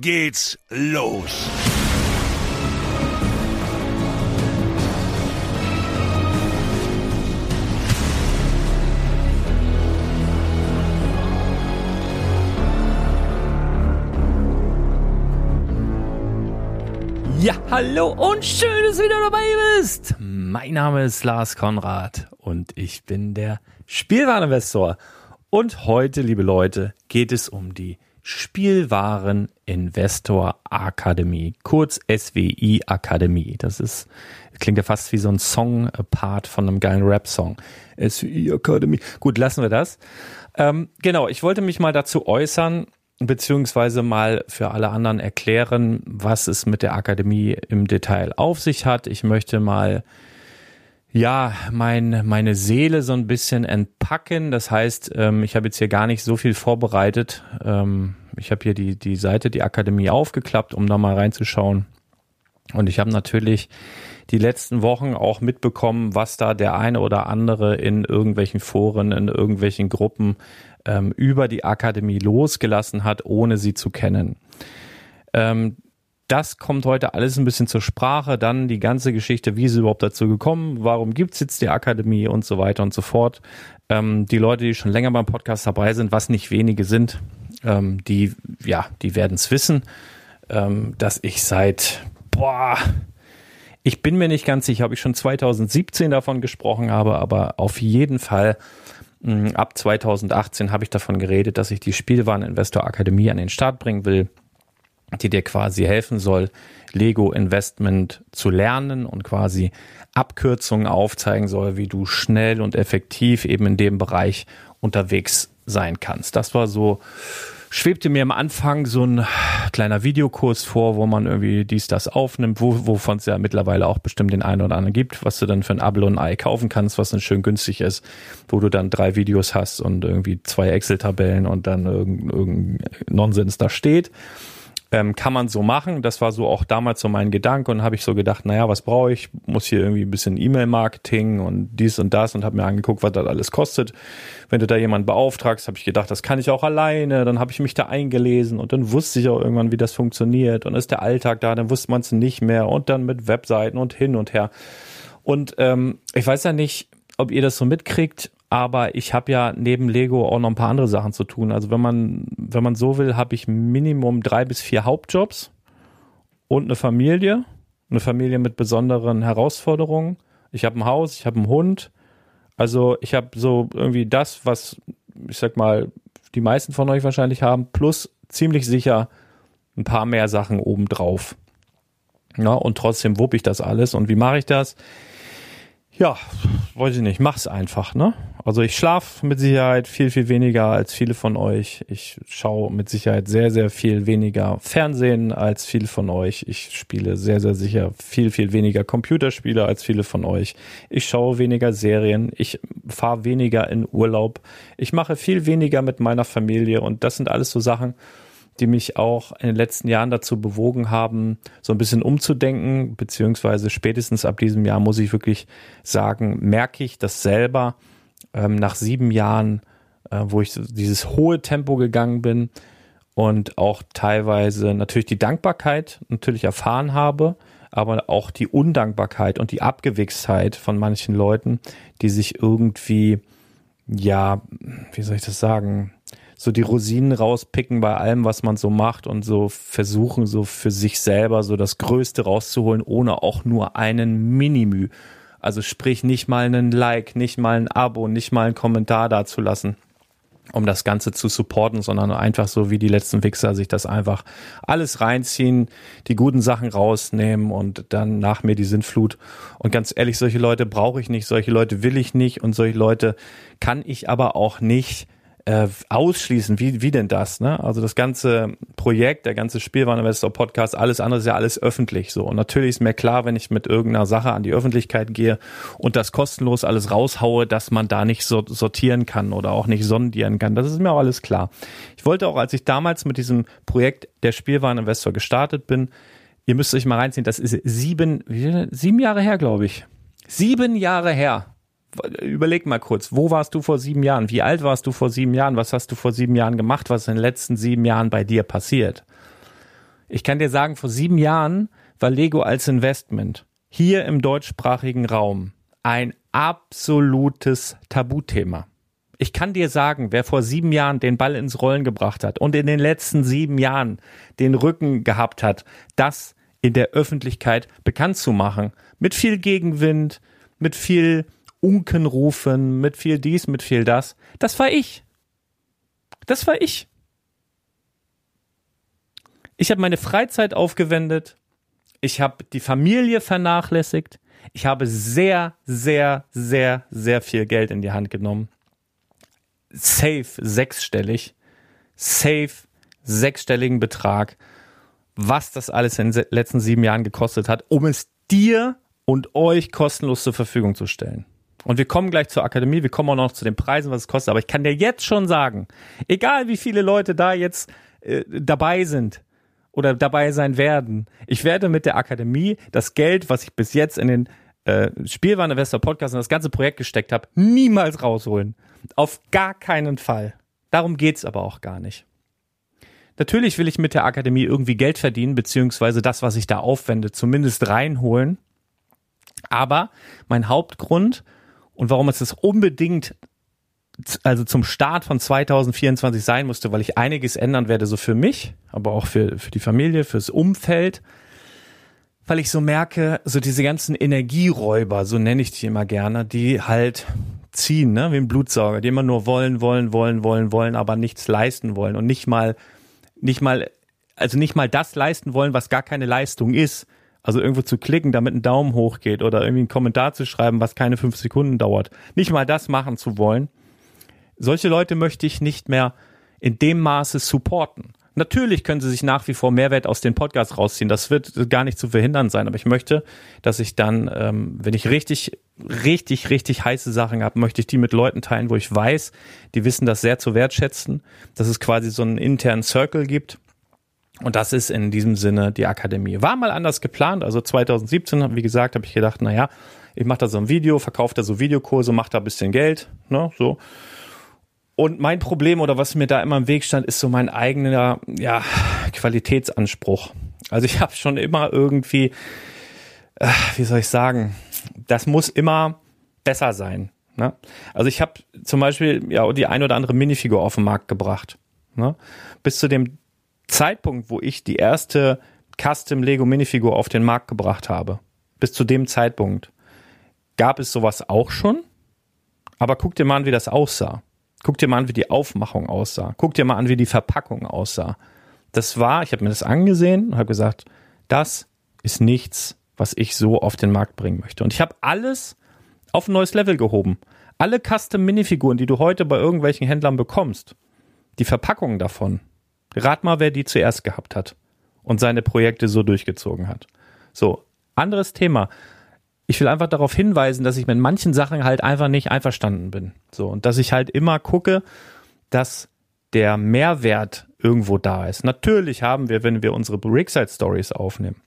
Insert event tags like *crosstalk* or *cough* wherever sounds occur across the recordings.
geht's los. Ja, hallo und schön, dass du wieder dabei bist. Mein Name ist Lars Konrad und ich bin der Spielwareninvestor. Und heute, liebe Leute, geht es um die Spielwaren Investor Akademie, kurz SWI Akademie. Das ist, klingt ja fast wie so ein Song-Part von einem geilen Rap-Song. SWI Akademie. Gut, lassen wir das. Ähm, genau, ich wollte mich mal dazu äußern, beziehungsweise mal für alle anderen erklären, was es mit der Akademie im Detail auf sich hat. Ich möchte mal ja, mein, meine Seele so ein bisschen entpacken. Das heißt, ähm, ich habe jetzt hier gar nicht so viel vorbereitet. Ähm, ich habe hier die, die Seite, die Akademie aufgeklappt, um da mal reinzuschauen. Und ich habe natürlich die letzten Wochen auch mitbekommen, was da der eine oder andere in irgendwelchen Foren, in irgendwelchen Gruppen ähm, über die Akademie losgelassen hat, ohne sie zu kennen. Ähm, das kommt heute alles ein bisschen zur Sprache. Dann die ganze Geschichte, wie ist es überhaupt dazu gekommen, warum gibt's jetzt die Akademie und so weiter und so fort. Ähm, die Leute, die schon länger beim Podcast dabei sind, was nicht wenige sind, ähm, die, ja, die werden's wissen, ähm, dass ich seit, boah, ich bin mir nicht ganz sicher, ob ich schon 2017 davon gesprochen habe, aber auf jeden Fall mh, ab 2018 habe ich davon geredet, dass ich die Spielwareninvestor Akademie an den Start bringen will die dir quasi helfen soll, Lego Investment zu lernen und quasi Abkürzungen aufzeigen soll, wie du schnell und effektiv eben in dem Bereich unterwegs sein kannst. Das war so, schwebte mir am Anfang so ein kleiner Videokurs vor, wo man irgendwie dies, das aufnimmt, wo, wovon es ja mittlerweile auch bestimmt den einen oder anderen gibt, was du dann für ein Abo und ein Ei kaufen kannst, was dann schön günstig ist, wo du dann drei Videos hast und irgendwie zwei Excel-Tabellen und dann irgendein, irgendein Nonsens da steht. Ähm, kann man so machen. Das war so auch damals so mein Gedanke und habe ich so gedacht, naja, was brauche ich? Muss hier irgendwie ein bisschen E-Mail-Marketing und dies und das und habe mir angeguckt, was das alles kostet. Wenn du da jemanden beauftragst, habe ich gedacht, das kann ich auch alleine. Dann habe ich mich da eingelesen und dann wusste ich auch irgendwann, wie das funktioniert. Und ist der Alltag da, dann wusste man es nicht mehr. Und dann mit Webseiten und hin und her. Und ähm, ich weiß ja nicht, ob ihr das so mitkriegt, aber ich habe ja neben Lego auch noch ein paar andere Sachen zu tun. Also wenn man, wenn man so will, habe ich Minimum drei bis vier Hauptjobs und eine Familie, eine Familie mit besonderen Herausforderungen. Ich habe ein Haus, ich habe einen Hund. Also ich habe so irgendwie das, was ich sag mal die meisten von euch wahrscheinlich haben, plus ziemlich sicher ein paar mehr Sachen obendrauf. Ja, und trotzdem wupp ich das alles. Und wie mache ich das? Ja, weiß ich nicht, mach's einfach, ne? Also ich schlafe mit Sicherheit viel, viel weniger als viele von euch. Ich schaue mit Sicherheit sehr, sehr viel weniger Fernsehen als viele von euch. Ich spiele sehr, sehr sicher viel, viel weniger Computerspiele als viele von euch. Ich schaue weniger Serien. Ich fahre weniger in Urlaub. Ich mache viel weniger mit meiner Familie und das sind alles so Sachen, die mich auch in den letzten Jahren dazu bewogen haben, so ein bisschen umzudenken, beziehungsweise spätestens ab diesem Jahr muss ich wirklich sagen, merke ich das selber ähm, nach sieben Jahren, äh, wo ich dieses hohe Tempo gegangen bin und auch teilweise natürlich die Dankbarkeit natürlich erfahren habe, aber auch die Undankbarkeit und die Abgewichstheit von manchen Leuten, die sich irgendwie, ja, wie soll ich das sagen, so die Rosinen rauspicken bei allem, was man so macht und so versuchen, so für sich selber so das Größte rauszuholen, ohne auch nur einen Minimü. Also sprich nicht mal einen Like, nicht mal ein Abo, nicht mal einen Kommentar dazulassen um das Ganze zu supporten, sondern einfach so wie die letzten Wichser sich das einfach alles reinziehen, die guten Sachen rausnehmen und dann nach mir die Sintflut. Und ganz ehrlich, solche Leute brauche ich nicht, solche Leute will ich nicht und solche Leute kann ich aber auch nicht äh, ausschließen. Wie, wie denn das? Ne? Also das ganze Projekt, der ganze Spielwareninvestor Podcast, alles andere ist ja alles öffentlich so. Und natürlich ist mir klar, wenn ich mit irgendeiner Sache an die Öffentlichkeit gehe und das kostenlos alles raushaue, dass man da nicht so sortieren kann oder auch nicht sondieren kann. Das ist mir auch alles klar. Ich wollte auch, als ich damals mit diesem Projekt der Spielwareninvestor gestartet bin, ihr müsst euch mal reinziehen, das ist sieben, sieben Jahre her, glaube ich. Sieben Jahre her überleg mal kurz, wo warst du vor sieben Jahren? Wie alt warst du vor sieben Jahren? Was hast du vor sieben Jahren gemacht? Was ist in den letzten sieben Jahren bei dir passiert? Ich kann dir sagen, vor sieben Jahren war Lego als Investment hier im deutschsprachigen Raum ein absolutes Tabuthema. Ich kann dir sagen, wer vor sieben Jahren den Ball ins Rollen gebracht hat und in den letzten sieben Jahren den Rücken gehabt hat, das in der Öffentlichkeit bekannt zu machen, mit viel Gegenwind, mit viel Unkenrufen, mit viel dies, mit viel das. Das war ich. Das war ich. Ich habe meine Freizeit aufgewendet. Ich habe die Familie vernachlässigt. Ich habe sehr, sehr, sehr, sehr viel Geld in die Hand genommen. Safe sechsstellig. Safe sechsstelligen Betrag. Was das alles in den letzten sieben Jahren gekostet hat, um es dir und euch kostenlos zur Verfügung zu stellen. Und wir kommen gleich zur Akademie, wir kommen auch noch zu den Preisen, was es kostet. Aber ich kann dir jetzt schon sagen, egal wie viele Leute da jetzt äh, dabei sind oder dabei sein werden. Ich werde mit der Akademie das Geld, was ich bis jetzt in den äh, Spielwareninvestor Podcast und das ganze Projekt gesteckt habe, niemals rausholen. Auf gar keinen Fall. Darum geht's aber auch gar nicht. Natürlich will ich mit der Akademie irgendwie Geld verdienen, beziehungsweise das, was ich da aufwende, zumindest reinholen. Aber mein Hauptgrund und warum es das unbedingt also zum Start von 2024 sein musste, weil ich einiges ändern werde, so für mich, aber auch für, für die Familie, fürs Umfeld, weil ich so merke, so diese ganzen Energieräuber, so nenne ich die immer gerne, die halt ziehen, ne, wie ein Blutsauger, die immer nur wollen, wollen, wollen, wollen, wollen, aber nichts leisten wollen und nicht mal, nicht mal, also nicht mal das leisten wollen, was gar keine Leistung ist. Also irgendwo zu klicken, damit ein Daumen hoch geht oder irgendwie einen Kommentar zu schreiben, was keine fünf Sekunden dauert. Nicht mal das machen zu wollen. Solche Leute möchte ich nicht mehr in dem Maße supporten. Natürlich können sie sich nach wie vor Mehrwert aus den Podcasts rausziehen. Das wird gar nicht zu verhindern sein. Aber ich möchte, dass ich dann, ähm, wenn ich richtig, richtig, richtig heiße Sachen habe, möchte ich die mit Leuten teilen, wo ich weiß, die wissen das sehr zu wertschätzen, dass es quasi so einen internen Circle gibt. Und das ist in diesem Sinne die Akademie. War mal anders geplant. Also 2017, wie gesagt, habe ich gedacht, na ja, ich mache da so ein Video, verkaufe da so Videokurse, mache da ein bisschen Geld, ne, so. Und mein Problem oder was mir da immer im Weg stand, ist so mein eigener ja, Qualitätsanspruch. Also ich *laughs* habe schon immer irgendwie, äh, wie soll ich sagen, das muss immer besser sein. Ne? Also ich habe zum Beispiel ja die ein oder andere Minifigur auf den Markt gebracht. Ne? Bis zu dem Zeitpunkt, wo ich die erste Custom Lego Minifigur auf den Markt gebracht habe, bis zu dem Zeitpunkt gab es sowas auch schon. Aber guck dir mal an, wie das aussah. Guck dir mal an, wie die Aufmachung aussah. Guck dir mal an, wie die Verpackung aussah. Das war, ich habe mir das angesehen und habe gesagt, das ist nichts, was ich so auf den Markt bringen möchte. Und ich habe alles auf ein neues Level gehoben. Alle Custom-Minifiguren, die du heute bei irgendwelchen Händlern bekommst, die Verpackungen davon, rat mal, wer die zuerst gehabt hat und seine Projekte so durchgezogen hat. So, anderes Thema ich will einfach darauf hinweisen, dass ich mit manchen Sachen halt einfach nicht einverstanden bin. So, und dass ich halt immer gucke, dass der Mehrwert irgendwo da ist. Natürlich haben wir, wenn wir unsere Brickside Stories aufnehmen,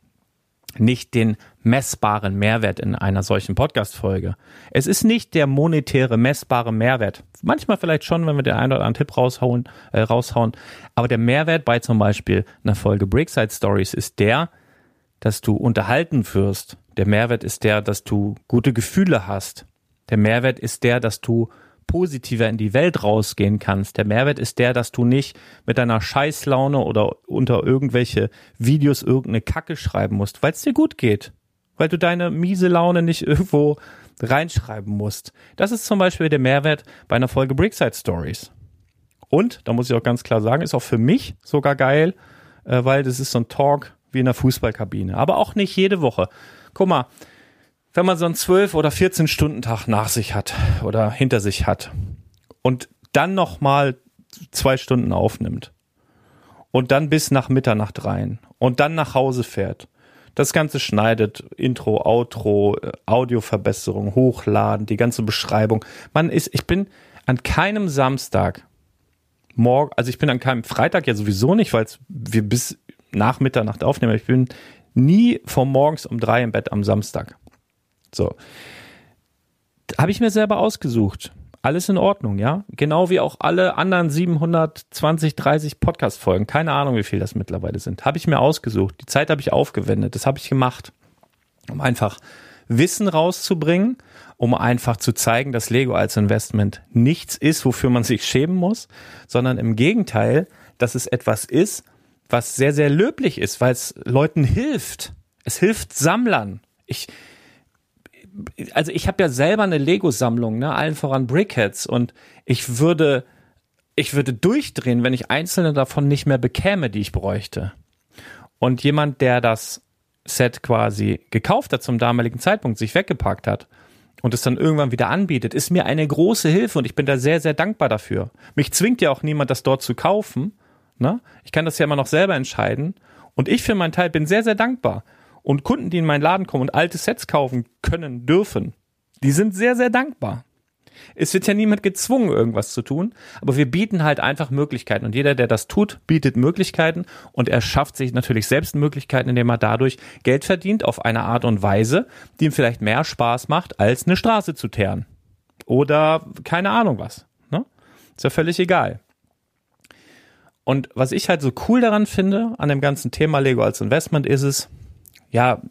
nicht den messbaren Mehrwert in einer solchen Podcast-Folge. Es ist nicht der monetäre, messbare Mehrwert. Manchmal vielleicht schon, wenn wir den einen oder anderen Tipp raushauen, äh, raushauen. Aber der Mehrwert bei zum Beispiel einer Folge Brickside Stories ist der, dass du unterhalten wirst, der Mehrwert ist der, dass du gute Gefühle hast. Der Mehrwert ist der, dass du positiver in die Welt rausgehen kannst. Der Mehrwert ist der, dass du nicht mit deiner Scheißlaune oder unter irgendwelche Videos irgendeine Kacke schreiben musst, weil es dir gut geht. Weil du deine miese Laune nicht *laughs* irgendwo reinschreiben musst. Das ist zum Beispiel der Mehrwert bei einer Folge Brickside Stories. Und, da muss ich auch ganz klar sagen, ist auch für mich sogar geil, äh, weil das ist so ein Talk wie in der Fußballkabine. Aber auch nicht jede Woche. Guck mal, wenn man so einen 12 oder 14 Stunden Tag nach sich hat oder hinter sich hat und dann noch mal zwei Stunden aufnimmt und dann bis nach Mitternacht rein und dann nach Hause fährt, das Ganze schneidet, Intro, Outro, Audioverbesserung, hochladen, die ganze Beschreibung. Man ist, ich bin an keinem Samstag morgen, also ich bin an keinem Freitag ja sowieso nicht, weil wir bis nach Mitternacht aufnehmen. Ich bin nie vor morgens um drei im Bett am Samstag. So. Habe ich mir selber ausgesucht. Alles in Ordnung, ja? Genau wie auch alle anderen 720, 30 Podcast-Folgen. Keine Ahnung, wie viel das mittlerweile sind. Habe ich mir ausgesucht. Die Zeit habe ich aufgewendet. Das habe ich gemacht. Um einfach Wissen rauszubringen, um einfach zu zeigen, dass Lego als Investment nichts ist, wofür man sich schämen muss, sondern im Gegenteil, dass es etwas ist, was sehr, sehr löblich ist, weil es Leuten hilft. Es hilft Sammlern. Ich, also ich habe ja selber eine Lego-Sammlung, ne, allen voran Brickheads und ich würde, ich würde durchdrehen, wenn ich einzelne davon nicht mehr bekäme, die ich bräuchte. Und jemand, der das Set quasi gekauft hat zum damaligen Zeitpunkt, sich weggepackt hat und es dann irgendwann wieder anbietet, ist mir eine große Hilfe und ich bin da sehr, sehr dankbar dafür. Mich zwingt ja auch niemand, das dort zu kaufen, Ne? Ich kann das ja immer noch selber entscheiden. Und ich für meinen Teil bin sehr, sehr dankbar. Und Kunden, die in meinen Laden kommen und alte Sets kaufen können, dürfen, die sind sehr, sehr dankbar. Es wird ja niemand gezwungen, irgendwas zu tun, aber wir bieten halt einfach Möglichkeiten. Und jeder, der das tut, bietet Möglichkeiten und er schafft sich natürlich selbst Möglichkeiten, indem er dadurch Geld verdient auf eine Art und Weise, die ihm vielleicht mehr Spaß macht, als eine Straße zu teeren. Oder keine Ahnung was. Ne? Ist ja völlig egal. Und was ich halt so cool daran finde, an dem ganzen Thema Lego als Investment, ist es, ja,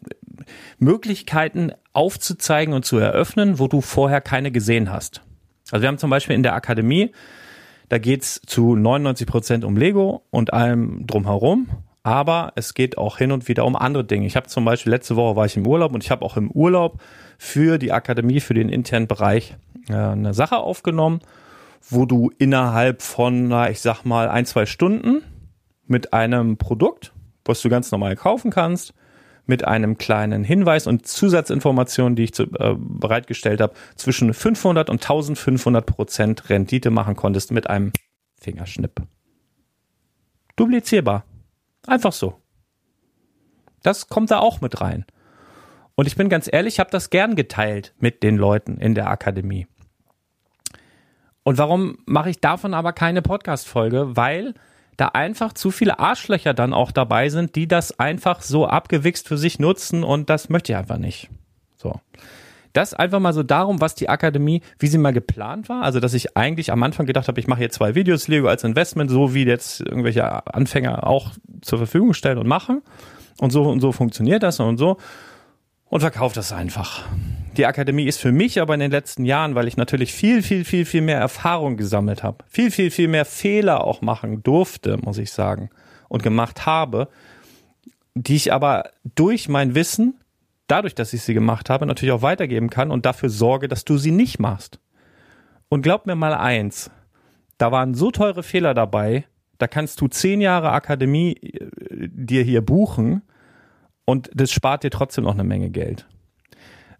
Möglichkeiten aufzuzeigen und zu eröffnen, wo du vorher keine gesehen hast. Also wir haben zum Beispiel in der Akademie, da geht's zu 99 Prozent um Lego und allem drumherum. Aber es geht auch hin und wieder um andere Dinge. Ich habe zum Beispiel letzte Woche war ich im Urlaub und ich habe auch im Urlaub für die Akademie, für den internen Bereich äh, eine Sache aufgenommen, wo du innerhalb von, na, ich sag mal, ein, zwei Stunden mit einem Produkt, was du ganz normal kaufen kannst, mit einem kleinen Hinweis und Zusatzinformationen, die ich zu, äh, bereitgestellt habe, zwischen 500 und 1500 Prozent Rendite machen konntest mit einem Fingerschnipp. Duplizierbar. Einfach so. Das kommt da auch mit rein. Und ich bin ganz ehrlich, ich habe das gern geteilt mit den Leuten in der Akademie. Und warum mache ich davon aber keine Podcast-Folge? Weil da einfach zu viele Arschlöcher dann auch dabei sind, die das einfach so abgewichst für sich nutzen und das möchte ich einfach nicht. So. Das einfach mal so darum, was die Akademie, wie sie mal geplant war. Also, dass ich eigentlich am Anfang gedacht habe, ich mache hier zwei Videos Lego als Investment, so wie jetzt irgendwelche Anfänger auch zur Verfügung stellen und machen. Und so und so funktioniert das und so. Und verkauft das einfach. Die Akademie ist für mich aber in den letzten Jahren, weil ich natürlich viel, viel, viel, viel mehr Erfahrung gesammelt habe, viel, viel, viel mehr Fehler auch machen durfte, muss ich sagen, und gemacht habe, die ich aber durch mein Wissen, dadurch, dass ich sie gemacht habe, natürlich auch weitergeben kann und dafür sorge, dass du sie nicht machst. Und glaub mir mal eins, da waren so teure Fehler dabei, da kannst du zehn Jahre Akademie äh, dir hier buchen und das spart dir trotzdem noch eine Menge Geld.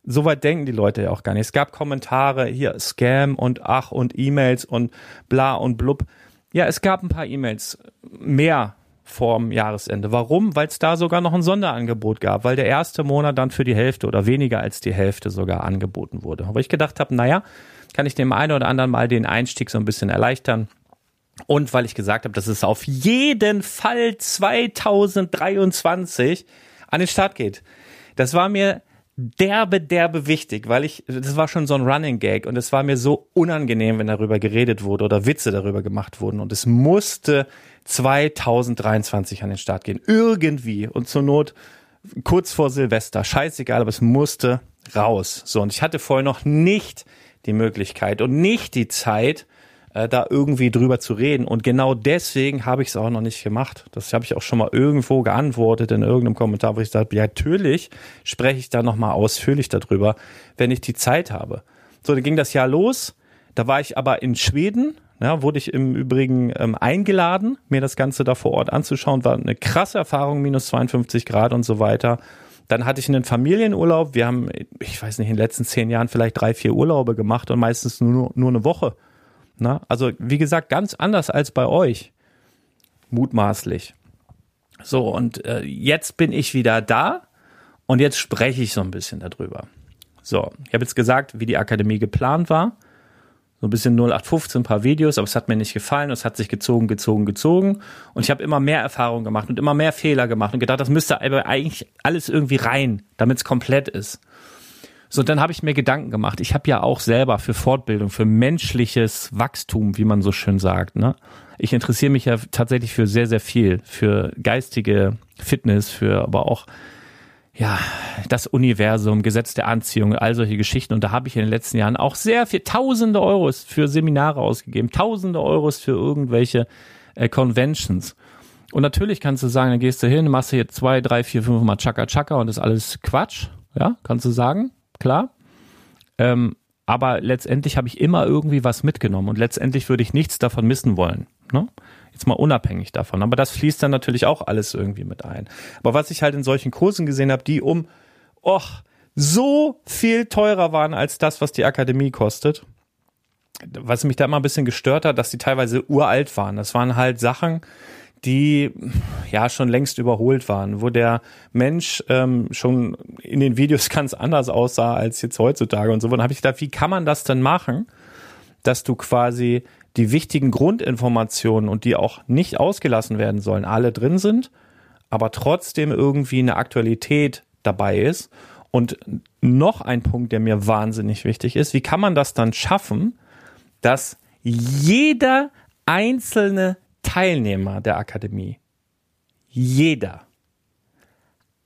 Soweit denken die Leute ja auch gar nicht. Es gab Kommentare, hier Scam und ach und E-Mails und bla und blub. Ja, es gab ein paar E-Mails mehr vorm Jahresende. Warum? Weil es da sogar noch ein Sonderangebot gab, weil der erste Monat dann für die Hälfte oder weniger als die Hälfte sogar angeboten wurde. Aber ich gedacht habe, naja, kann ich dem einen oder anderen mal den Einstieg so ein bisschen erleichtern. Und weil ich gesagt habe, dass es auf jeden Fall 2023 an den Start geht. Das war mir derbe, derbe wichtig, weil ich, das war schon so ein Running Gag und es war mir so unangenehm, wenn darüber geredet wurde oder Witze darüber gemacht wurden und es musste 2023 an den Start gehen. Irgendwie und zur Not kurz vor Silvester. Scheißegal, aber es musste raus. So, und ich hatte vorher noch nicht die Möglichkeit und nicht die Zeit, äh, da irgendwie drüber zu reden. Und genau deswegen habe ich es auch noch nicht gemacht. Das habe ich auch schon mal irgendwo geantwortet in irgendeinem Kommentar, wo ich sagte, ja, natürlich spreche ich da nochmal ausführlich darüber, wenn ich die Zeit habe. So, dann ging das Jahr los. Da war ich aber in Schweden, ja, wurde ich im Übrigen ähm, eingeladen, mir das Ganze da vor Ort anzuschauen. War eine krasse Erfahrung, minus 52 Grad und so weiter. Dann hatte ich einen Familienurlaub. Wir haben, ich weiß nicht, in den letzten zehn Jahren vielleicht drei, vier Urlaube gemacht und meistens nur, nur eine Woche. Na, also wie gesagt, ganz anders als bei euch. Mutmaßlich. So, und äh, jetzt bin ich wieder da und jetzt spreche ich so ein bisschen darüber. So, ich habe jetzt gesagt, wie die Akademie geplant war. So ein bisschen 0815, ein paar Videos, aber es hat mir nicht gefallen. Es hat sich gezogen, gezogen, gezogen. Und ich habe immer mehr Erfahrung gemacht und immer mehr Fehler gemacht und gedacht, das müsste aber eigentlich alles irgendwie rein, damit es komplett ist. So, dann habe ich mir Gedanken gemacht. Ich habe ja auch selber für Fortbildung, für menschliches Wachstum, wie man so schön sagt. Ne? Ich interessiere mich ja tatsächlich für sehr, sehr viel, für geistige Fitness, für aber auch ja, das Universum, Gesetz der Anziehung, all solche Geschichten. Und da habe ich in den letzten Jahren auch sehr viel, tausende Euros für Seminare ausgegeben, tausende Euros für irgendwelche äh, Conventions. Und natürlich kannst du sagen, dann gehst du hin, machst du jetzt zwei, drei, vier, fünf Mal Chaka Chaka und ist alles Quatsch. Ja, kannst du sagen klar. Ähm, aber letztendlich habe ich immer irgendwie was mitgenommen und letztendlich würde ich nichts davon missen wollen. Ne? Jetzt mal unabhängig davon. Aber das fließt dann natürlich auch alles irgendwie mit ein. Aber was ich halt in solchen Kursen gesehen habe, die um och, so viel teurer waren als das, was die Akademie kostet, was mich da immer ein bisschen gestört hat, dass die teilweise uralt waren. Das waren halt Sachen, die ja schon längst überholt waren, wo der Mensch ähm, schon in den Videos *laughs* ganz anders aussah als jetzt heutzutage und so. Und habe ich gedacht, wie kann man das denn machen, dass du quasi die wichtigen Grundinformationen und die auch nicht ausgelassen werden sollen, alle drin sind, aber trotzdem irgendwie eine Aktualität dabei ist. Und noch ein Punkt, der mir wahnsinnig wichtig ist, wie kann man das dann schaffen, dass jeder einzelne Teilnehmer der Akademie, jeder,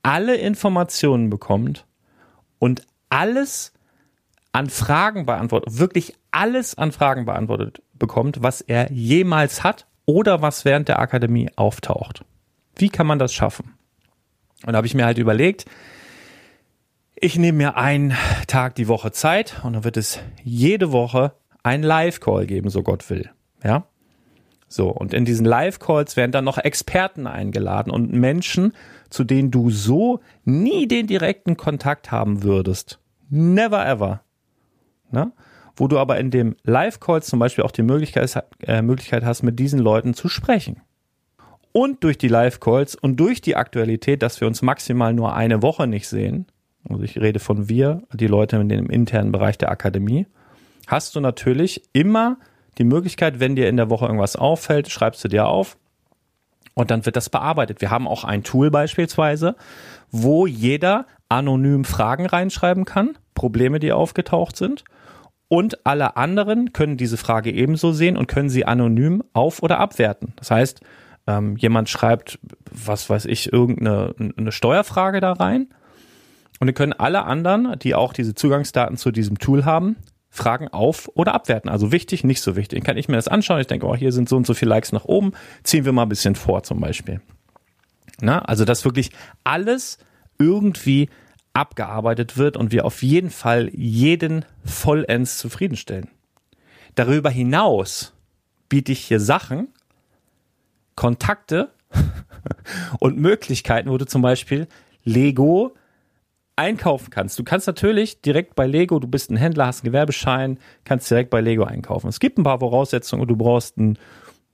alle Informationen bekommt und alles an Fragen beantwortet, wirklich alles an Fragen beantwortet bekommt, was er jemals hat oder was während der Akademie auftaucht. Wie kann man das schaffen? Und da habe ich mir halt überlegt, ich nehme mir einen Tag die Woche Zeit und dann wird es jede Woche einen Live-Call geben, so Gott will. Ja? So, und in diesen Live-Calls werden dann noch Experten eingeladen und Menschen, zu denen du so nie den direkten Kontakt haben würdest. Never ever. Ne? Wo du aber in dem Live-Call zum Beispiel auch die Möglichkeit, äh, Möglichkeit hast, mit diesen Leuten zu sprechen. Und durch die Live-Calls und durch die Aktualität, dass wir uns maximal nur eine Woche nicht sehen, also ich rede von wir, die Leute in dem internen Bereich der Akademie, hast du natürlich immer die Möglichkeit, wenn dir in der Woche irgendwas auffällt, schreibst du dir auf und dann wird das bearbeitet. Wir haben auch ein Tool beispielsweise, wo jeder anonym Fragen reinschreiben kann, Probleme, die aufgetaucht sind. Und alle anderen können diese Frage ebenso sehen und können sie anonym auf- oder abwerten. Das heißt, ähm, jemand schreibt, was weiß ich, irgendeine eine Steuerfrage da rein. Und dann können alle anderen, die auch diese Zugangsdaten zu diesem Tool haben, Fragen auf- oder abwerten. Also wichtig, nicht so wichtig. Kann ich mir das anschauen. Ich denke, oh, hier sind so und so viele Likes nach oben. Ziehen wir mal ein bisschen vor zum Beispiel. Na, also, dass wirklich alles irgendwie abgearbeitet wird und wir auf jeden Fall jeden vollends zufriedenstellen. Darüber hinaus biete ich hier Sachen, Kontakte *laughs* und Möglichkeiten, wo du zum Beispiel Lego einkaufen kannst. Du kannst natürlich direkt bei Lego, du bist ein Händler, hast einen Gewerbeschein, kannst direkt bei Lego einkaufen. Es gibt ein paar Voraussetzungen und du brauchst ein,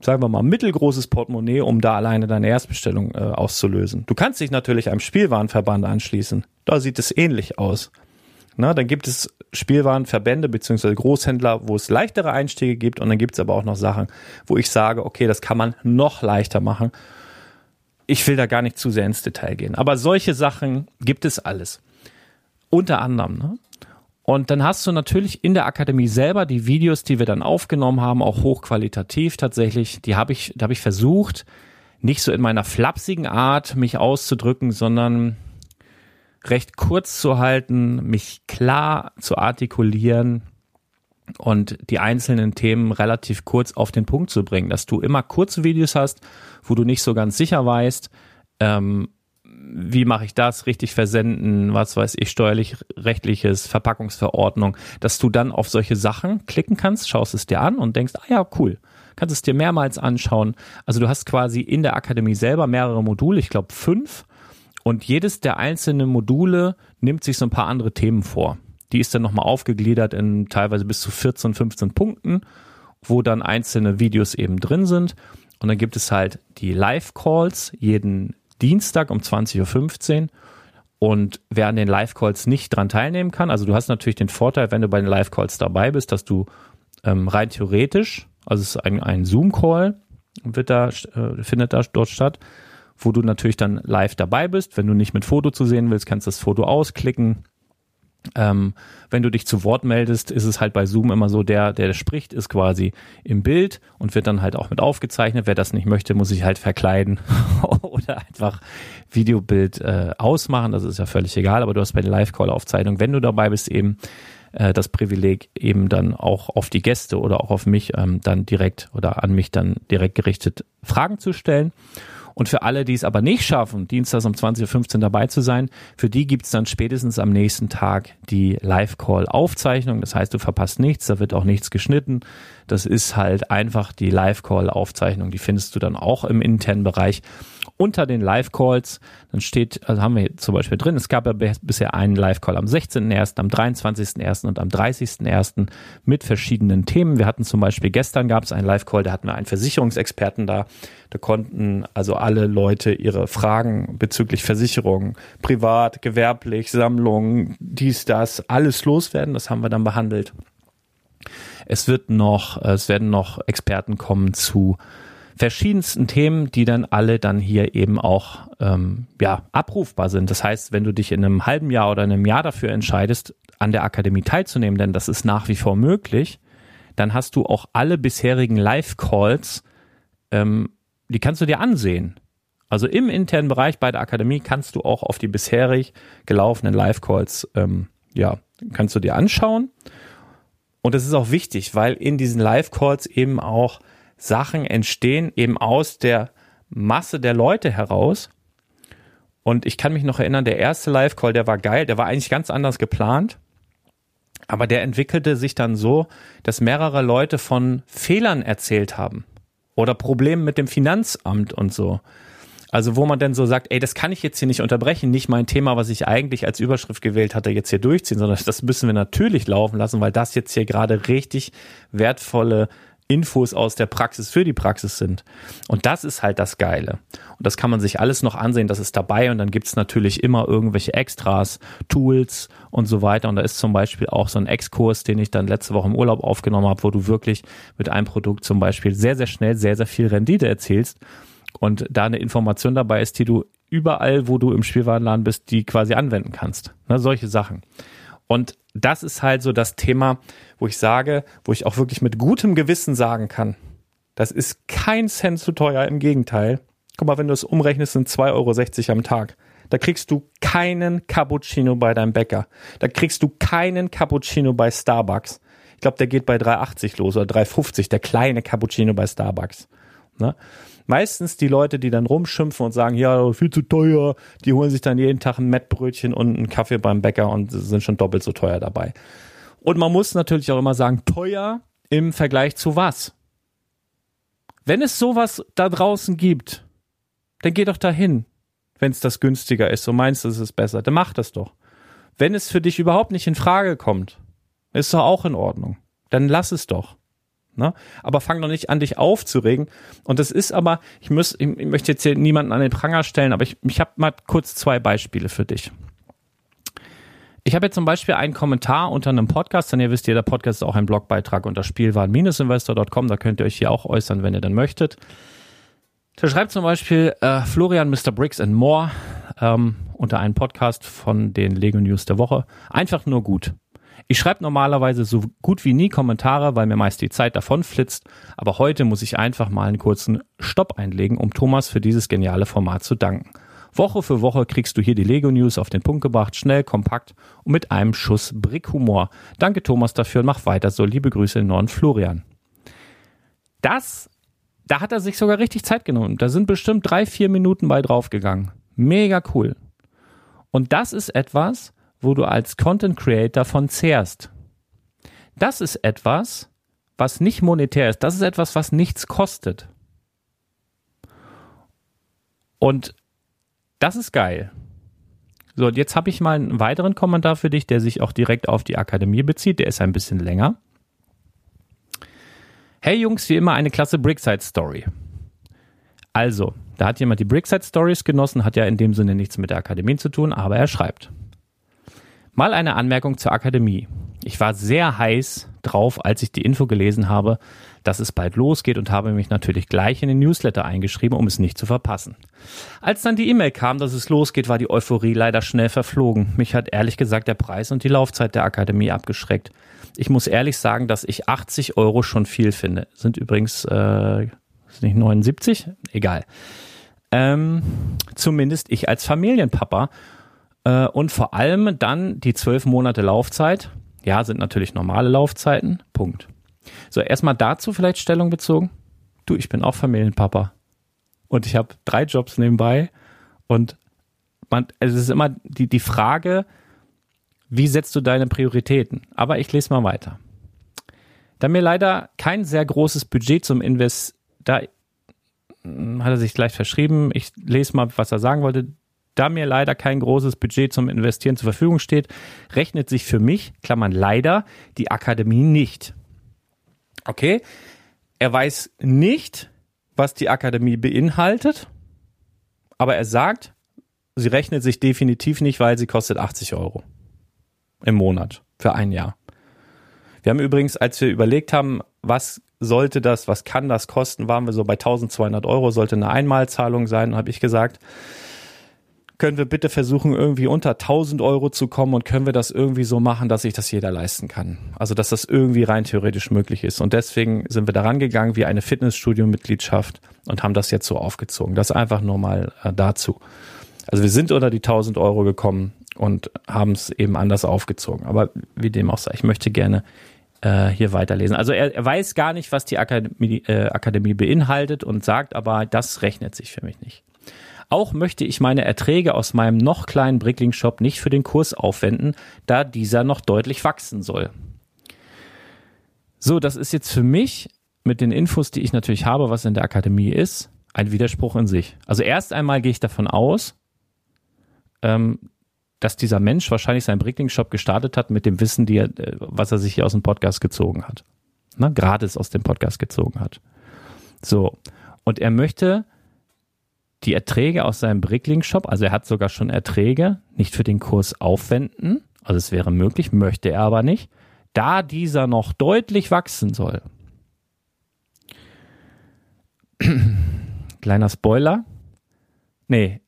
sagen wir mal, mittelgroßes Portemonnaie, um da alleine deine Erstbestellung äh, auszulösen. Du kannst dich natürlich einem Spielwarenverband anschließen. Da sieht es ähnlich aus. Na, dann gibt es Spielwarenverbände beziehungsweise Großhändler, wo es leichtere Einstiege gibt und dann gibt es aber auch noch Sachen, wo ich sage, okay, das kann man noch leichter machen. Ich will da gar nicht zu sehr ins Detail gehen, aber solche Sachen gibt es alles. Unter anderem. Ne? Und dann hast du natürlich in der Akademie selber die Videos, die wir dann aufgenommen haben, auch hochqualitativ tatsächlich. Die habe ich, da habe ich versucht, nicht so in meiner flapsigen Art mich auszudrücken, sondern recht kurz zu halten, mich klar zu artikulieren und die einzelnen Themen relativ kurz auf den Punkt zu bringen, dass du immer kurze Videos hast, wo du nicht so ganz sicher weißt, ähm, wie mache ich das, richtig versenden, was weiß ich, steuerlich, rechtliches, Verpackungsverordnung, dass du dann auf solche Sachen klicken kannst, schaust es dir an und denkst, ah ja, cool, kannst es dir mehrmals anschauen. Also du hast quasi in der Akademie selber mehrere Module, ich glaube fünf, und jedes der einzelnen Module nimmt sich so ein paar andere Themen vor. Die ist dann nochmal aufgegliedert in teilweise bis zu 14, 15 Punkten, wo dann einzelne Videos eben drin sind. Und dann gibt es halt die Live-Calls jeden Dienstag um 20.15 Uhr. Und wer an den Live-Calls nicht dran teilnehmen kann, also du hast natürlich den Vorteil, wenn du bei den Live-Calls dabei bist, dass du ähm, rein theoretisch, also es ist ein, ein Zoom-Call, wird da, äh, findet da dort statt, wo du natürlich dann live dabei bist. Wenn du nicht mit Foto zu sehen willst, kannst du das Foto ausklicken. Ähm, wenn du dich zu Wort meldest, ist es halt bei Zoom immer so, der, der spricht, ist quasi im Bild und wird dann halt auch mit aufgezeichnet. Wer das nicht möchte, muss sich halt verkleiden *laughs* oder einfach Videobild äh, ausmachen. Das ist ja völlig egal, aber du hast bei der Live-Call-Aufzeichnung, wenn du dabei bist, eben äh, das Privileg, eben dann auch auf die Gäste oder auch auf mich ähm, dann direkt oder an mich dann direkt gerichtet Fragen zu stellen. Und für alle, die es aber nicht schaffen, dienstags um 20.15 Uhr dabei zu sein, für die gibt's dann spätestens am nächsten Tag die Live-Call-Aufzeichnung. Das heißt, du verpasst nichts, da wird auch nichts geschnitten. Das ist halt einfach die Live-Call-Aufzeichnung. Die findest du dann auch im internen Bereich. Unter den Live-Calls, dann steht, also haben wir hier zum Beispiel drin, es gab ja bisher einen Live-Call am 16.01., am 23.01. und am 30.01. mit verschiedenen Themen. Wir hatten zum Beispiel gestern gab es einen Live-Call, da hatten wir einen Versicherungsexperten da. Da konnten also alle Leute ihre Fragen bezüglich Versicherungen, privat, gewerblich, Sammlungen, dies, das, alles loswerden. Das haben wir dann behandelt. Es wird noch, es werden noch Experten kommen zu verschiedensten Themen, die dann alle dann hier eben auch ähm, ja abrufbar sind. Das heißt, wenn du dich in einem halben Jahr oder einem Jahr dafür entscheidest, an der Akademie teilzunehmen, denn das ist nach wie vor möglich, dann hast du auch alle bisherigen Live-Calls, ähm, die kannst du dir ansehen. Also im internen Bereich bei der Akademie kannst du auch auf die bisherig gelaufenen Live-Calls, ähm, ja, kannst du dir anschauen. Und das ist auch wichtig, weil in diesen Live-Calls eben auch Sachen entstehen, eben aus der Masse der Leute heraus. Und ich kann mich noch erinnern, der erste Live-Call, der war geil, der war eigentlich ganz anders geplant. Aber der entwickelte sich dann so, dass mehrere Leute von Fehlern erzählt haben oder Problemen mit dem Finanzamt und so. Also wo man dann so sagt, ey, das kann ich jetzt hier nicht unterbrechen, nicht mein Thema, was ich eigentlich als Überschrift gewählt hatte, jetzt hier durchziehen, sondern *laughs* das müssen wir natürlich laufen lassen, weil das jetzt hier gerade richtig wertvolle Infos aus der Praxis für die Praxis sind. Und das ist halt das Geile. Und das kann man sich alles noch ansehen, das ist dabei und dann gibt's natürlich immer irgendwelche Extras, Tools und so weiter. Und da ist zum Beispiel auch so ein Exkurs, den ich dann letzte Woche im Urlaub aufgenommen habe, wo du wirklich mit einem Produkt zum Beispiel sehr, sehr schnell sehr, sehr viel Rendite erzielst und da eine Information dabei ist, die du überall, wo du im Spielwarenladen bist, die quasi anwenden kannst. Ne, solche Sachen. Und das ist halt so das Thema, wo ich sage, wo ich auch wirklich mit gutem Gewissen sagen kann, das ist kein Cent zu teuer, im Gegenteil. Guck mal, wenn du es umrechnest, sind 2,60 Euro am Tag. Da kriegst du keinen Cappuccino bei deinem Bäcker. Da kriegst du keinen Cappuccino bei Starbucks. Ich glaube, der geht bei 3,80 los oder 3,50, der kleine Cappuccino bei Starbucks. Ne? Meistens die Leute, die dann rumschimpfen und sagen, ja, viel zu teuer, die holen sich dann jeden Tag ein Mettbrötchen und einen Kaffee beim Bäcker und sind schon doppelt so teuer dabei. Und man muss natürlich auch immer sagen, teuer im Vergleich zu was? Wenn es sowas da draußen gibt, dann geh doch dahin, wenn es das günstiger ist und meinst, es ist besser, dann mach das doch. Wenn es für dich überhaupt nicht in Frage kommt, ist doch auch in Ordnung. Dann lass es doch. Ne? Aber fang doch nicht an, dich aufzuregen. Und das ist aber, ich, muss, ich, ich möchte jetzt hier niemanden an den Pranger stellen, aber ich, ich habe mal kurz zwei Beispiele für dich. Ich habe jetzt zum Beispiel einen Kommentar unter einem Podcast, denn ihr wisst, jeder Podcast ist auch ein Blogbeitrag unter spielwaren-investor.com, da könnt ihr euch hier auch äußern, wenn ihr dann möchtet. Da schreibt zum Beispiel äh, Florian Mr. Briggs and More ähm, unter einem Podcast von den Lego News der Woche. Einfach nur gut. Ich schreibe normalerweise so gut wie nie Kommentare, weil mir meist die Zeit davon flitzt, aber heute muss ich einfach mal einen kurzen Stopp einlegen, um Thomas für dieses geniale Format zu danken. Woche für Woche kriegst du hier die Lego News auf den Punkt gebracht, schnell, kompakt und mit einem Schuss Brickhumor. Danke Thomas dafür und mach weiter so. Liebe Grüße in Norden Florian. Das, da hat er sich sogar richtig Zeit genommen. Da sind bestimmt drei, vier Minuten bei draufgegangen. Mega cool. Und das ist etwas, wo du als Content Creator von zehrst. Das ist etwas, was nicht monetär ist. Das ist etwas, was nichts kostet. Und das ist geil. So, und jetzt habe ich mal einen weiteren Kommentar für dich, der sich auch direkt auf die Akademie bezieht. Der ist ein bisschen länger. Hey Jungs, wie immer eine klasse Brickside Story. Also, da hat jemand die Brickside Stories genossen, hat ja in dem Sinne nichts mit der Akademie zu tun, aber er schreibt. Mal eine Anmerkung zur Akademie. Ich war sehr heiß drauf, als ich die Info gelesen habe, dass es bald losgeht und habe mich natürlich gleich in den Newsletter eingeschrieben, um es nicht zu verpassen. Als dann die E-Mail kam, dass es losgeht, war die Euphorie leider schnell verflogen. Mich hat ehrlich gesagt der Preis und die Laufzeit der Akademie abgeschreckt. Ich muss ehrlich sagen, dass ich 80 Euro schon viel finde. Sind übrigens, äh, nicht 79? Egal. Ähm, zumindest ich als Familienpapa äh, und vor allem dann die zwölf Monate Laufzeit. Ja, sind natürlich normale Laufzeiten. Punkt. So, erstmal dazu vielleicht Stellung bezogen. Du, ich bin auch Familienpapa. Und ich habe drei Jobs nebenbei. Und man, es ist immer die, die Frage, wie setzt du deine Prioritäten? Aber ich lese mal weiter. Da mir leider kein sehr großes Budget zum Invest, da, hat er sich gleich verschrieben. Ich lese mal, was er sagen wollte. Da mir leider kein großes Budget zum Investieren zur Verfügung steht, rechnet sich für mich, Klammern leider, die Akademie nicht. Okay, er weiß nicht, was die Akademie beinhaltet, aber er sagt, sie rechnet sich definitiv nicht, weil sie kostet 80 Euro im Monat für ein Jahr. Wir haben übrigens, als wir überlegt haben, was sollte das, was kann das kosten, waren wir so bei 1200 Euro, sollte eine Einmalzahlung sein, habe ich gesagt, können wir bitte versuchen, irgendwie unter 1000 Euro zu kommen und können wir das irgendwie so machen, dass sich das jeder leisten kann. Also, dass das irgendwie rein theoretisch möglich ist. Und deswegen sind wir daran gegangen wie eine Fitnessstudio-Mitgliedschaft und haben das jetzt so aufgezogen. Das einfach nur mal äh, dazu. Also wir sind unter die 1000 Euro gekommen und haben es eben anders aufgezogen. Aber wie dem auch sei, ich möchte gerne äh, hier weiterlesen. Also er, er weiß gar nicht, was die Akademie, äh, Akademie beinhaltet und sagt aber, das rechnet sich für mich nicht. Auch möchte ich meine Erträge aus meinem noch kleinen Brickling-Shop nicht für den Kurs aufwenden, da dieser noch deutlich wachsen soll. So, das ist jetzt für mich mit den Infos, die ich natürlich habe, was in der Akademie ist, ein Widerspruch in sich. Also erst einmal gehe ich davon aus, ähm, dass dieser Mensch wahrscheinlich seinen Brickling-Shop gestartet hat mit dem Wissen, die er, äh, was er sich hier aus dem Podcast gezogen hat. Ne? Gratis aus dem Podcast gezogen hat. So. Und er möchte die Erträge aus seinem Brickling-Shop, also er hat sogar schon Erträge, nicht für den Kurs aufwenden. Also es wäre möglich, möchte er aber nicht, da dieser noch deutlich wachsen soll. Kleiner Spoiler. Nee,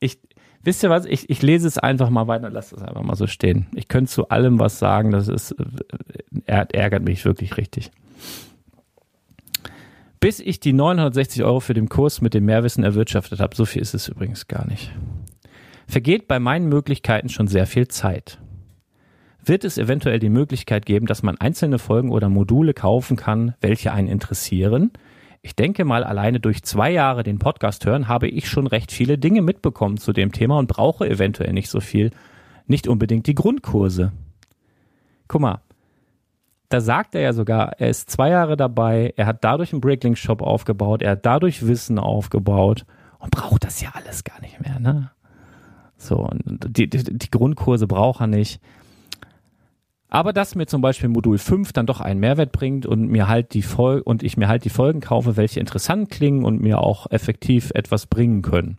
ich, wisst ihr was? Ich, ich lese es einfach mal weiter, lass es einfach mal so stehen. Ich könnte zu allem was sagen, das ist, er ärgert mich wirklich richtig. Bis ich die 960 Euro für den Kurs mit dem Mehrwissen erwirtschaftet habe, so viel ist es übrigens gar nicht, vergeht bei meinen Möglichkeiten schon sehr viel Zeit. Wird es eventuell die Möglichkeit geben, dass man einzelne Folgen oder Module kaufen kann, welche einen interessieren, ich denke mal, alleine durch zwei Jahre den Podcast hören, habe ich schon recht viele Dinge mitbekommen zu dem Thema und brauche eventuell nicht so viel, nicht unbedingt die Grundkurse. Guck mal, da sagt er ja sogar, er ist zwei Jahre dabei, er hat dadurch einen Bricklink-Shop aufgebaut, er hat dadurch Wissen aufgebaut und braucht das ja alles gar nicht mehr, ne? So, die, die, die Grundkurse braucht er nicht. Aber dass mir zum Beispiel Modul 5 dann doch einen Mehrwert bringt und mir halt die Fol und ich mir halt die Folgen kaufe, welche interessant klingen und mir auch effektiv etwas bringen können.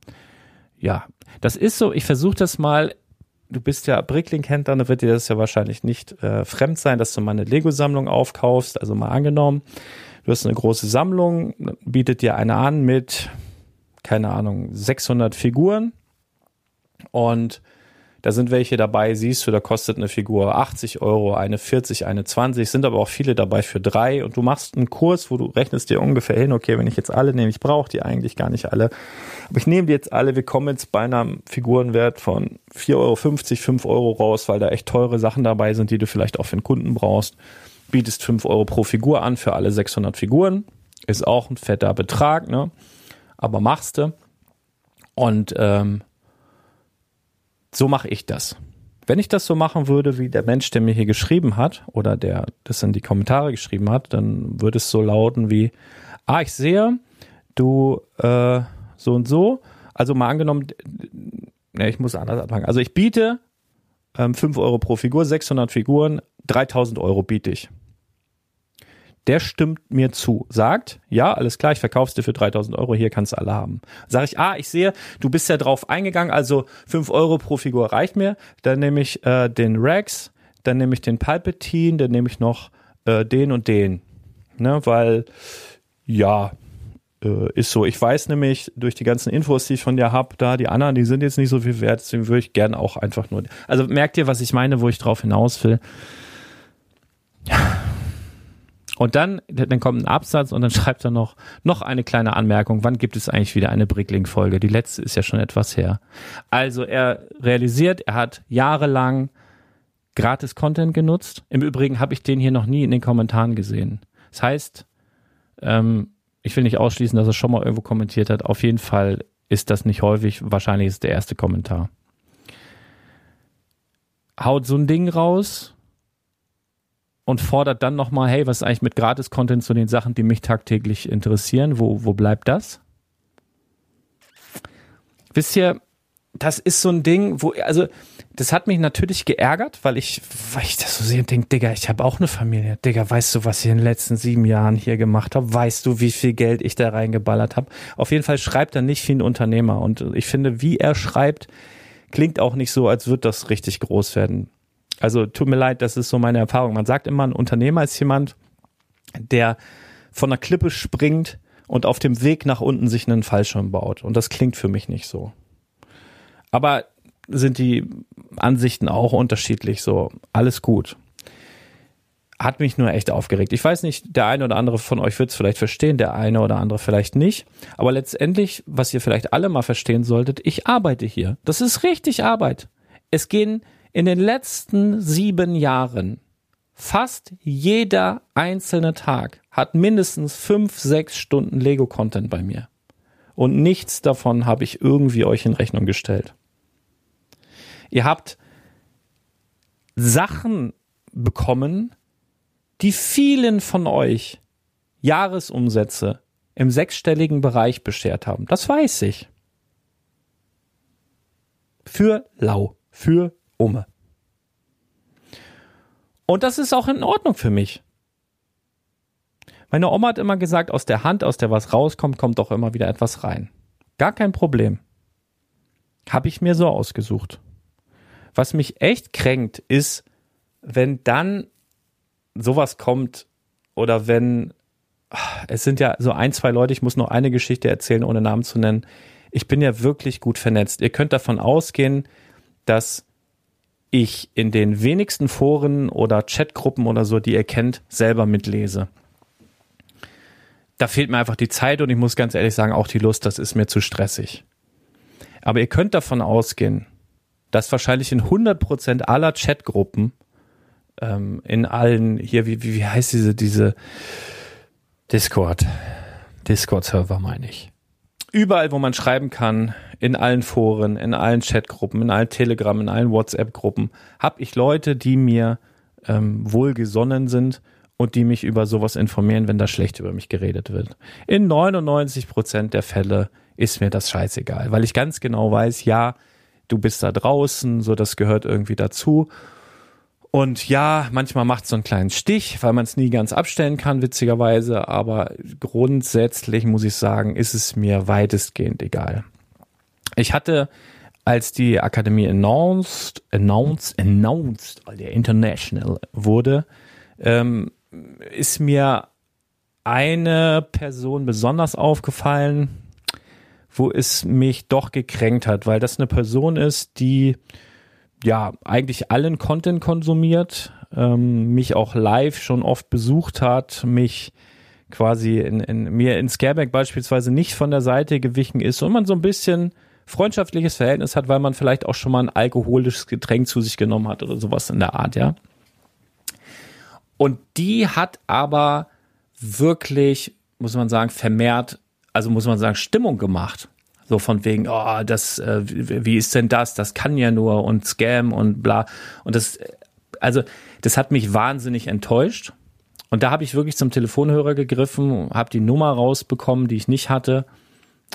Ja, das ist so, ich versuche das mal, du bist ja Bricklink-Händler, da wird dir das ja wahrscheinlich nicht äh, fremd sein, dass du mal eine Lego-Sammlung aufkaufst. Also mal angenommen, du hast eine große Sammlung, bietet dir eine an mit, keine Ahnung, 600 Figuren und da sind welche dabei, siehst du, da kostet eine Figur 80 Euro, eine 40, eine 20, sind aber auch viele dabei für drei. Und du machst einen Kurs, wo du rechnest dir ungefähr hin, okay, wenn ich jetzt alle nehme, ich brauche die eigentlich gar nicht alle, aber ich nehme die jetzt alle, wir kommen jetzt bei einem Figurenwert von 4,50 Euro, 5 Euro raus, weil da echt teure Sachen dabei sind, die du vielleicht auch für den Kunden brauchst, bietest 5 Euro pro Figur an für alle 600 Figuren, ist auch ein fetter Betrag, ne? aber machst du. Und ähm, so mache ich das. Wenn ich das so machen würde, wie der Mensch, der mir hier geschrieben hat, oder der das in die Kommentare geschrieben hat, dann würde es so lauten wie, ah, ich sehe, du äh, so und so. Also mal angenommen, ne, ich muss anders anfangen. Also ich biete ähm, 5 Euro pro Figur, 600 Figuren, 3000 Euro biete ich der stimmt mir zu, sagt, ja, alles klar, ich verkauf's dir für 3000 Euro, hier kannst du alle haben. Sag ich, ah, ich sehe, du bist ja drauf eingegangen, also 5 Euro pro Figur reicht mir, dann nehme ich äh, den Rex, dann nehme ich den Palpatine, dann nehme ich noch äh, den und den. Ne, weil, ja, äh, ist so. Ich weiß nämlich durch die ganzen Infos, die ich von dir hab, da die anderen, die sind jetzt nicht so viel wert, deswegen würde ich gerne auch einfach nur. Also merkt ihr, was ich meine, wo ich drauf hinaus will? Ja und dann, dann kommt ein Absatz und dann *laughs* schreibt er noch, noch eine kleine Anmerkung. Wann gibt es eigentlich wieder eine Brickling-Folge? Die letzte ist ja schon etwas her. Also er realisiert, er hat jahrelang gratis Content genutzt. Im Übrigen habe ich den hier noch nie in den Kommentaren gesehen. Das heißt, ähm, ich will nicht ausschließen, dass er schon mal irgendwo kommentiert hat. Auf jeden Fall ist das nicht häufig. Wahrscheinlich ist der erste Kommentar. Haut so ein Ding raus, und fordert dann nochmal, hey, was ist eigentlich mit Gratis-Content zu den Sachen, die mich tagtäglich interessieren? Wo, wo bleibt das? wisst ihr, das ist so ein Ding, wo, also, das hat mich natürlich geärgert, weil ich, weil ich das so sehe und denke, Digga, ich habe auch eine Familie. Digga, weißt du, was ich in den letzten sieben Jahren hier gemacht habe? Weißt du, wie viel Geld ich da reingeballert habe? Auf jeden Fall schreibt er nicht wie ein Unternehmer. Und ich finde, wie er schreibt, klingt auch nicht so, als würde das richtig groß werden. Also tut mir leid, das ist so meine Erfahrung. Man sagt immer, ein Unternehmer ist jemand, der von einer Klippe springt und auf dem Weg nach unten sich einen Fallschirm baut. Und das klingt für mich nicht so. Aber sind die Ansichten auch unterschiedlich so. Alles gut. Hat mich nur echt aufgeregt. Ich weiß nicht, der eine oder andere von euch wird es vielleicht verstehen, der eine oder andere vielleicht nicht. Aber letztendlich, was ihr vielleicht alle mal verstehen solltet, ich arbeite hier. Das ist richtig Arbeit. Es gehen in den letzten sieben Jahren fast jeder einzelne Tag hat mindestens fünf, sechs Stunden Lego-Content bei mir. Und nichts davon habe ich irgendwie euch in Rechnung gestellt. Ihr habt Sachen bekommen, die vielen von euch Jahresumsätze im sechsstelligen Bereich beschert haben. Das weiß ich. Für lau, für Umme. Und das ist auch in Ordnung für mich. Meine Oma hat immer gesagt, aus der Hand, aus der was rauskommt, kommt doch immer wieder etwas rein. Gar kein Problem. Habe ich mir so ausgesucht. Was mich echt kränkt, ist, wenn dann sowas kommt oder wenn es sind ja so ein, zwei Leute, ich muss noch eine Geschichte erzählen, ohne Namen zu nennen. Ich bin ja wirklich gut vernetzt. Ihr könnt davon ausgehen, dass ich in den wenigsten Foren oder Chatgruppen oder so, die ihr kennt, selber mitlese. Da fehlt mir einfach die Zeit und ich muss ganz ehrlich sagen, auch die Lust, das ist mir zu stressig. Aber ihr könnt davon ausgehen, dass wahrscheinlich in 100% aller Chatgruppen, ähm, in allen, hier, wie, wie, wie heißt diese, diese Discord, Discord-Server meine ich. Überall, wo man schreiben kann, in allen Foren, in allen Chatgruppen, in allen Telegram, in allen WhatsApp-Gruppen, habe ich Leute, die mir ähm, wohlgesonnen sind und die mich über sowas informieren, wenn da schlecht über mich geredet wird. In 99 Prozent der Fälle ist mir das scheißegal, weil ich ganz genau weiß, ja, du bist da draußen, so das gehört irgendwie dazu. Und ja, manchmal macht es so einen kleinen Stich, weil man es nie ganz abstellen kann, witzigerweise. Aber grundsätzlich muss ich sagen, ist es mir weitestgehend egal. Ich hatte, als die Akademie announced, announced, announced, der International wurde, ähm, ist mir eine Person besonders aufgefallen, wo es mich doch gekränkt hat, weil das eine Person ist, die ja eigentlich allen Content konsumiert, ähm, mich auch live schon oft besucht hat, mich quasi in, in mir in Scareback beispielsweise nicht von der Seite gewichen ist und man so ein bisschen freundschaftliches Verhältnis hat, weil man vielleicht auch schon mal ein alkoholisches Getränk zu sich genommen hat oder sowas in der Art, ja. Und die hat aber wirklich, muss man sagen, vermehrt also muss man sagen, Stimmung gemacht. So von wegen, oh, das, äh, wie ist denn das? Das kann ja nur und Scam und bla. Und das, also, das hat mich wahnsinnig enttäuscht. Und da habe ich wirklich zum Telefonhörer gegriffen, habe die Nummer rausbekommen, die ich nicht hatte,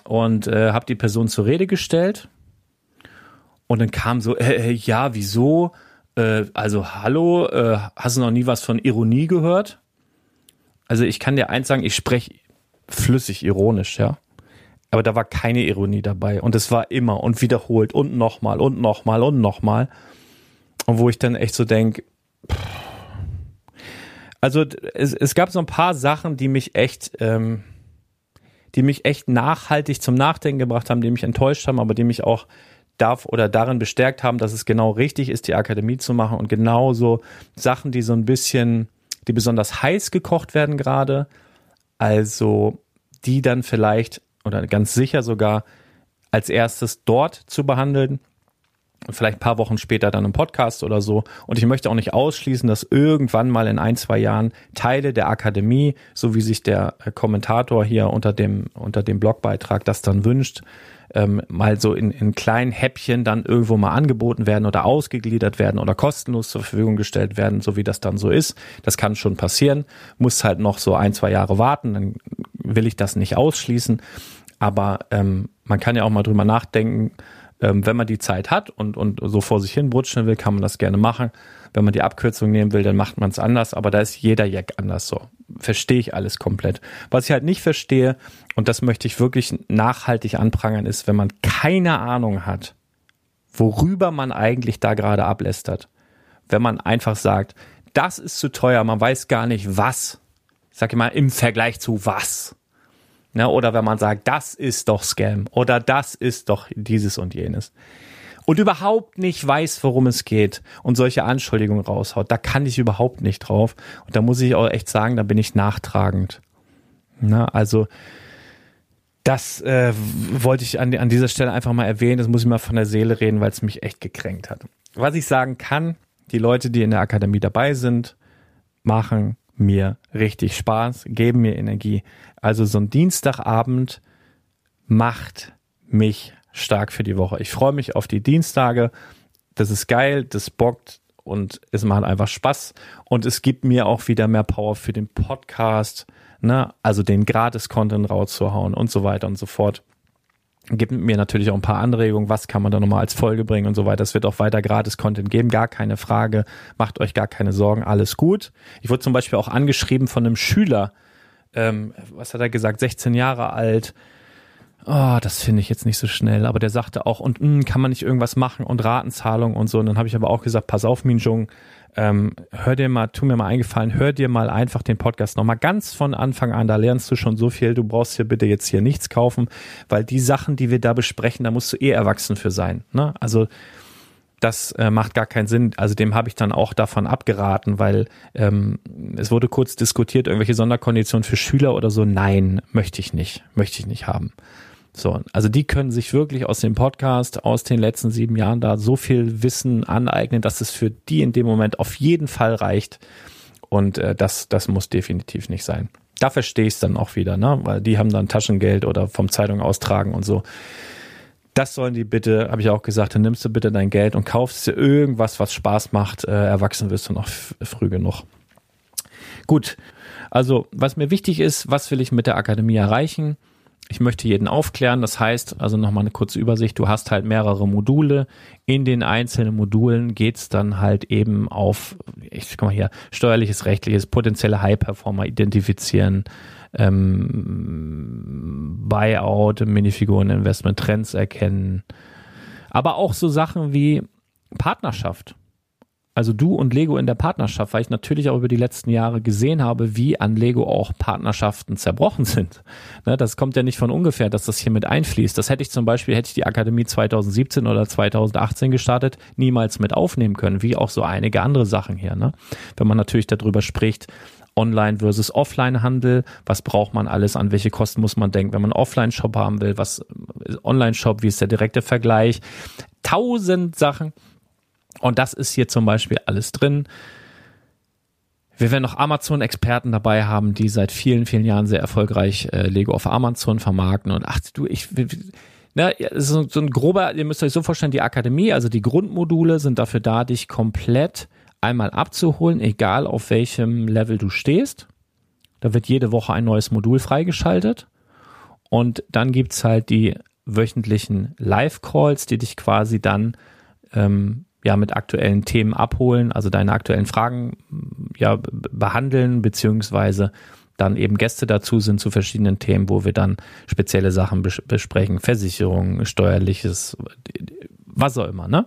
und äh, habe die Person zur Rede gestellt. Und dann kam so, äh, äh, ja, wieso? Äh, also, hallo, äh, hast du noch nie was von Ironie gehört? Also, ich kann dir eins sagen, ich spreche flüssig ironisch, ja. Aber da war keine Ironie dabei. Und es war immer und wiederholt und nochmal und nochmal und nochmal. Und wo ich dann echt so denke, also es, es gab so ein paar Sachen, die mich echt, ähm, die mich echt nachhaltig zum Nachdenken gebracht haben, die mich enttäuscht haben, aber die mich auch darf oder darin bestärkt haben, dass es genau richtig ist, die Akademie zu machen und genauso Sachen, die so ein bisschen, die besonders heiß gekocht werden gerade, also die dann vielleicht oder ganz sicher sogar als erstes dort zu behandeln. Vielleicht ein paar Wochen später dann im Podcast oder so. Und ich möchte auch nicht ausschließen, dass irgendwann mal in ein, zwei Jahren Teile der Akademie, so wie sich der Kommentator hier unter dem, unter dem Blogbeitrag das dann wünscht, ähm, mal so in, in kleinen Häppchen dann irgendwo mal angeboten werden oder ausgegliedert werden oder kostenlos zur Verfügung gestellt werden, so wie das dann so ist. Das kann schon passieren. Muss halt noch so ein, zwei Jahre warten, dann will ich das nicht ausschließen. Aber ähm, man kann ja auch mal drüber nachdenken, ähm, wenn man die Zeit hat und, und so vor sich hin brutschen will, kann man das gerne machen. Wenn man die Abkürzung nehmen will, dann macht man es anders, aber da ist jeder Jack anders so. Verstehe ich alles komplett. Was ich halt nicht verstehe, und das möchte ich wirklich nachhaltig anprangern, ist, wenn man keine Ahnung hat, worüber man eigentlich da gerade ablästert. Wenn man einfach sagt, das ist zu teuer, man weiß gar nicht was. ich mal, im Vergleich zu was. Ne, oder wenn man sagt, das ist doch Scam oder das ist doch dieses und jenes. Und überhaupt nicht weiß, worum es geht und solche Anschuldigungen raushaut, da kann ich überhaupt nicht drauf. Und da muss ich auch echt sagen, da bin ich nachtragend. Ne, also das äh, wollte ich an, an dieser Stelle einfach mal erwähnen. Das muss ich mal von der Seele reden, weil es mich echt gekränkt hat. Was ich sagen kann, die Leute, die in der Akademie dabei sind, machen mir richtig Spaß, geben mir Energie. Also so ein Dienstagabend macht mich stark für die Woche. Ich freue mich auf die Dienstage. Das ist geil, das bockt und es macht einfach Spaß. Und es gibt mir auch wieder mehr Power für den Podcast, ne? also den Gratis-Content rauszuhauen und so weiter und so fort gibt mir natürlich auch ein paar Anregungen, was kann man da nochmal als Folge bringen und so weiter. Es wird auch weiter gratis Content geben, gar keine Frage. Macht euch gar keine Sorgen, alles gut. Ich wurde zum Beispiel auch angeschrieben von einem Schüler, ähm, was hat er gesagt, 16 Jahre alt. Oh, das finde ich jetzt nicht so schnell, aber der sagte auch, und mh, hm, kann man nicht irgendwas machen und Ratenzahlung und so. Und dann habe ich aber auch gesagt, pass auf, Minjung, ähm, hör dir mal, tu mir mal eingefallen, hör dir mal einfach den Podcast nochmal ganz von Anfang an. Da lernst du schon so viel. Du brauchst hier bitte jetzt hier nichts kaufen, weil die Sachen, die wir da besprechen, da musst du eh erwachsen für sein. Ne? Also das äh, macht gar keinen Sinn. Also dem habe ich dann auch davon abgeraten, weil ähm, es wurde kurz diskutiert, irgendwelche Sonderkonditionen für Schüler oder so. Nein, möchte ich nicht, möchte ich nicht haben. So, also die können sich wirklich aus dem Podcast, aus den letzten sieben Jahren da so viel Wissen aneignen, dass es für die in dem Moment auf jeden Fall reicht. Und äh, das, das muss definitiv nicht sein. Da verstehe ich es dann auch wieder, ne? Weil die haben dann Taschengeld oder vom Zeitung austragen und so. Das sollen die bitte, habe ich auch gesagt, dann nimmst du bitte dein Geld und kaufst dir irgendwas, was Spaß macht. Äh, erwachsen wirst du noch früh genug. Gut, also was mir wichtig ist, was will ich mit der Akademie erreichen? Ich möchte jeden aufklären. Das heißt, also nochmal eine kurze Übersicht. Du hast halt mehrere Module. In den einzelnen Modulen geht's dann halt eben auf, ich guck mal hier, steuerliches, rechtliches, potenzielle High-Performer identifizieren, ähm, Buyout, Minifiguren, Investment, Trends erkennen. Aber auch so Sachen wie Partnerschaft also du und Lego in der Partnerschaft, weil ich natürlich auch über die letzten Jahre gesehen habe, wie an Lego auch Partnerschaften zerbrochen sind. *laughs* Ne, das kommt ja nicht von ungefähr, dass das hier mit einfließt. Das hätte ich zum Beispiel, hätte ich die Akademie 2017 oder 2018 gestartet, niemals mit aufnehmen können, wie auch so einige andere Sachen hier. Ne? Wenn man natürlich darüber spricht, Online versus Offline-Handel. Was braucht man alles? An welche Kosten muss man denken, wenn man Offline-Shop haben will? Was Online-Shop? Wie ist der direkte Vergleich? Tausend Sachen. Und das ist hier zum Beispiel alles drin. Wir werden noch Amazon-Experten dabei haben, die seit vielen, vielen Jahren sehr erfolgreich äh, Lego auf Amazon vermarkten. Und ach du, ich, ne, so, so ein grober, ihr müsst euch so vorstellen, die Akademie, also die Grundmodule sind dafür da, dich komplett einmal abzuholen, egal auf welchem Level du stehst. Da wird jede Woche ein neues Modul freigeschaltet. Und dann gibt's halt die wöchentlichen Live-Calls, die dich quasi dann ähm, ja mit aktuellen Themen abholen, also deine aktuellen Fragen ja behandeln, beziehungsweise dann eben Gäste dazu sind zu verschiedenen Themen, wo wir dann spezielle Sachen bes besprechen, Versicherungen, steuerliches, was auch immer, ne?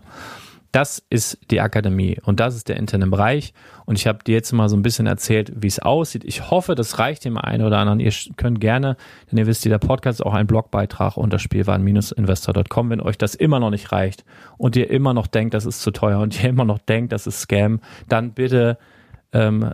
Das ist die Akademie und das ist der interne Bereich. Und ich habe dir jetzt mal so ein bisschen erzählt, wie es aussieht. Ich hoffe, das reicht dem einen oder anderen. Ihr könnt gerne, denn ihr wisst, der Podcast ist auch ein Blogbeitrag unter spielwaren-investor.com. Wenn euch das immer noch nicht reicht und ihr immer noch denkt, das ist zu teuer und *laughs* ihr immer noch denkt, das ist Scam, dann bitte ähm,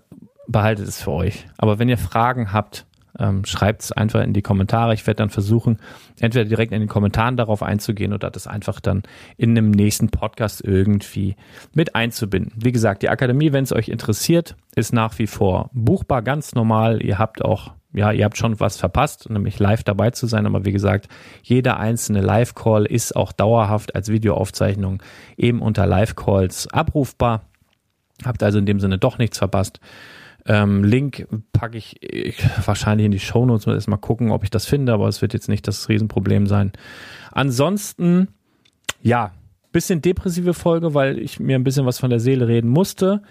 behaltet es für euch. Aber wenn ihr Fragen habt, ähm, schreibt es einfach in die Kommentare. Ich werde dann versuchen, entweder direkt in den Kommentaren darauf einzugehen oder das einfach dann in einem nächsten Podcast irgendwie mit einzubinden. Wie gesagt, die Akademie, wenn es euch interessiert, ist nach wie vor buchbar, ganz normal. Ihr habt auch ja, ihr habt schon was verpasst, nämlich live dabei zu sein. Aber wie gesagt, jeder einzelne Live-Call ist auch dauerhaft als Videoaufzeichnung eben unter Live-Calls abrufbar. Habt also in dem Sinne doch nichts verpasst. Ähm, Link packe ich, ich wahrscheinlich in die Shownotes. Muss erst mal gucken, ob ich das finde, aber es wird jetzt nicht das Riesenproblem sein. Ansonsten, ja, bisschen depressive Folge, weil ich mir ein bisschen was von der Seele reden musste.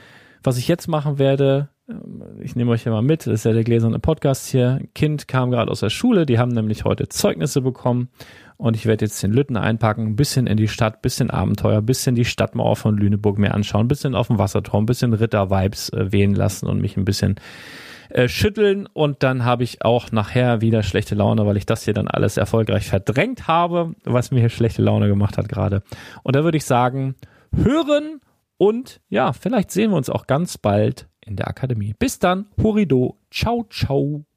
Was ich jetzt machen werde, ähm, ich nehme euch ja mal mit, das ist ja der gläserne Podcast hier. Kind kam gerade aus der Schule, die haben nämlich heute Zeugnisse bekommen und ich werde jetzt den Lütten einpacken, ein bisschen in die Stadt, bisschen Abenteuer, bisschen die Stadtmauer von Lüneburg mir anschauen, bisschen auf dem Wasserturm, bisschen Ritter-Vibes äh, wehen lassen und mich ein bisschen äh, schütteln und dann habe ich auch nachher wieder schlechte Laune, weil ich das hier dann alles erfolgreich verdrängt habe, was mir hier schlechte Laune gemacht hat gerade. Und da würde ich sagen, hören und ja, vielleicht sehen wir uns auch ganz bald in der Akademie. Bis dann, Horido, ciao, ciao.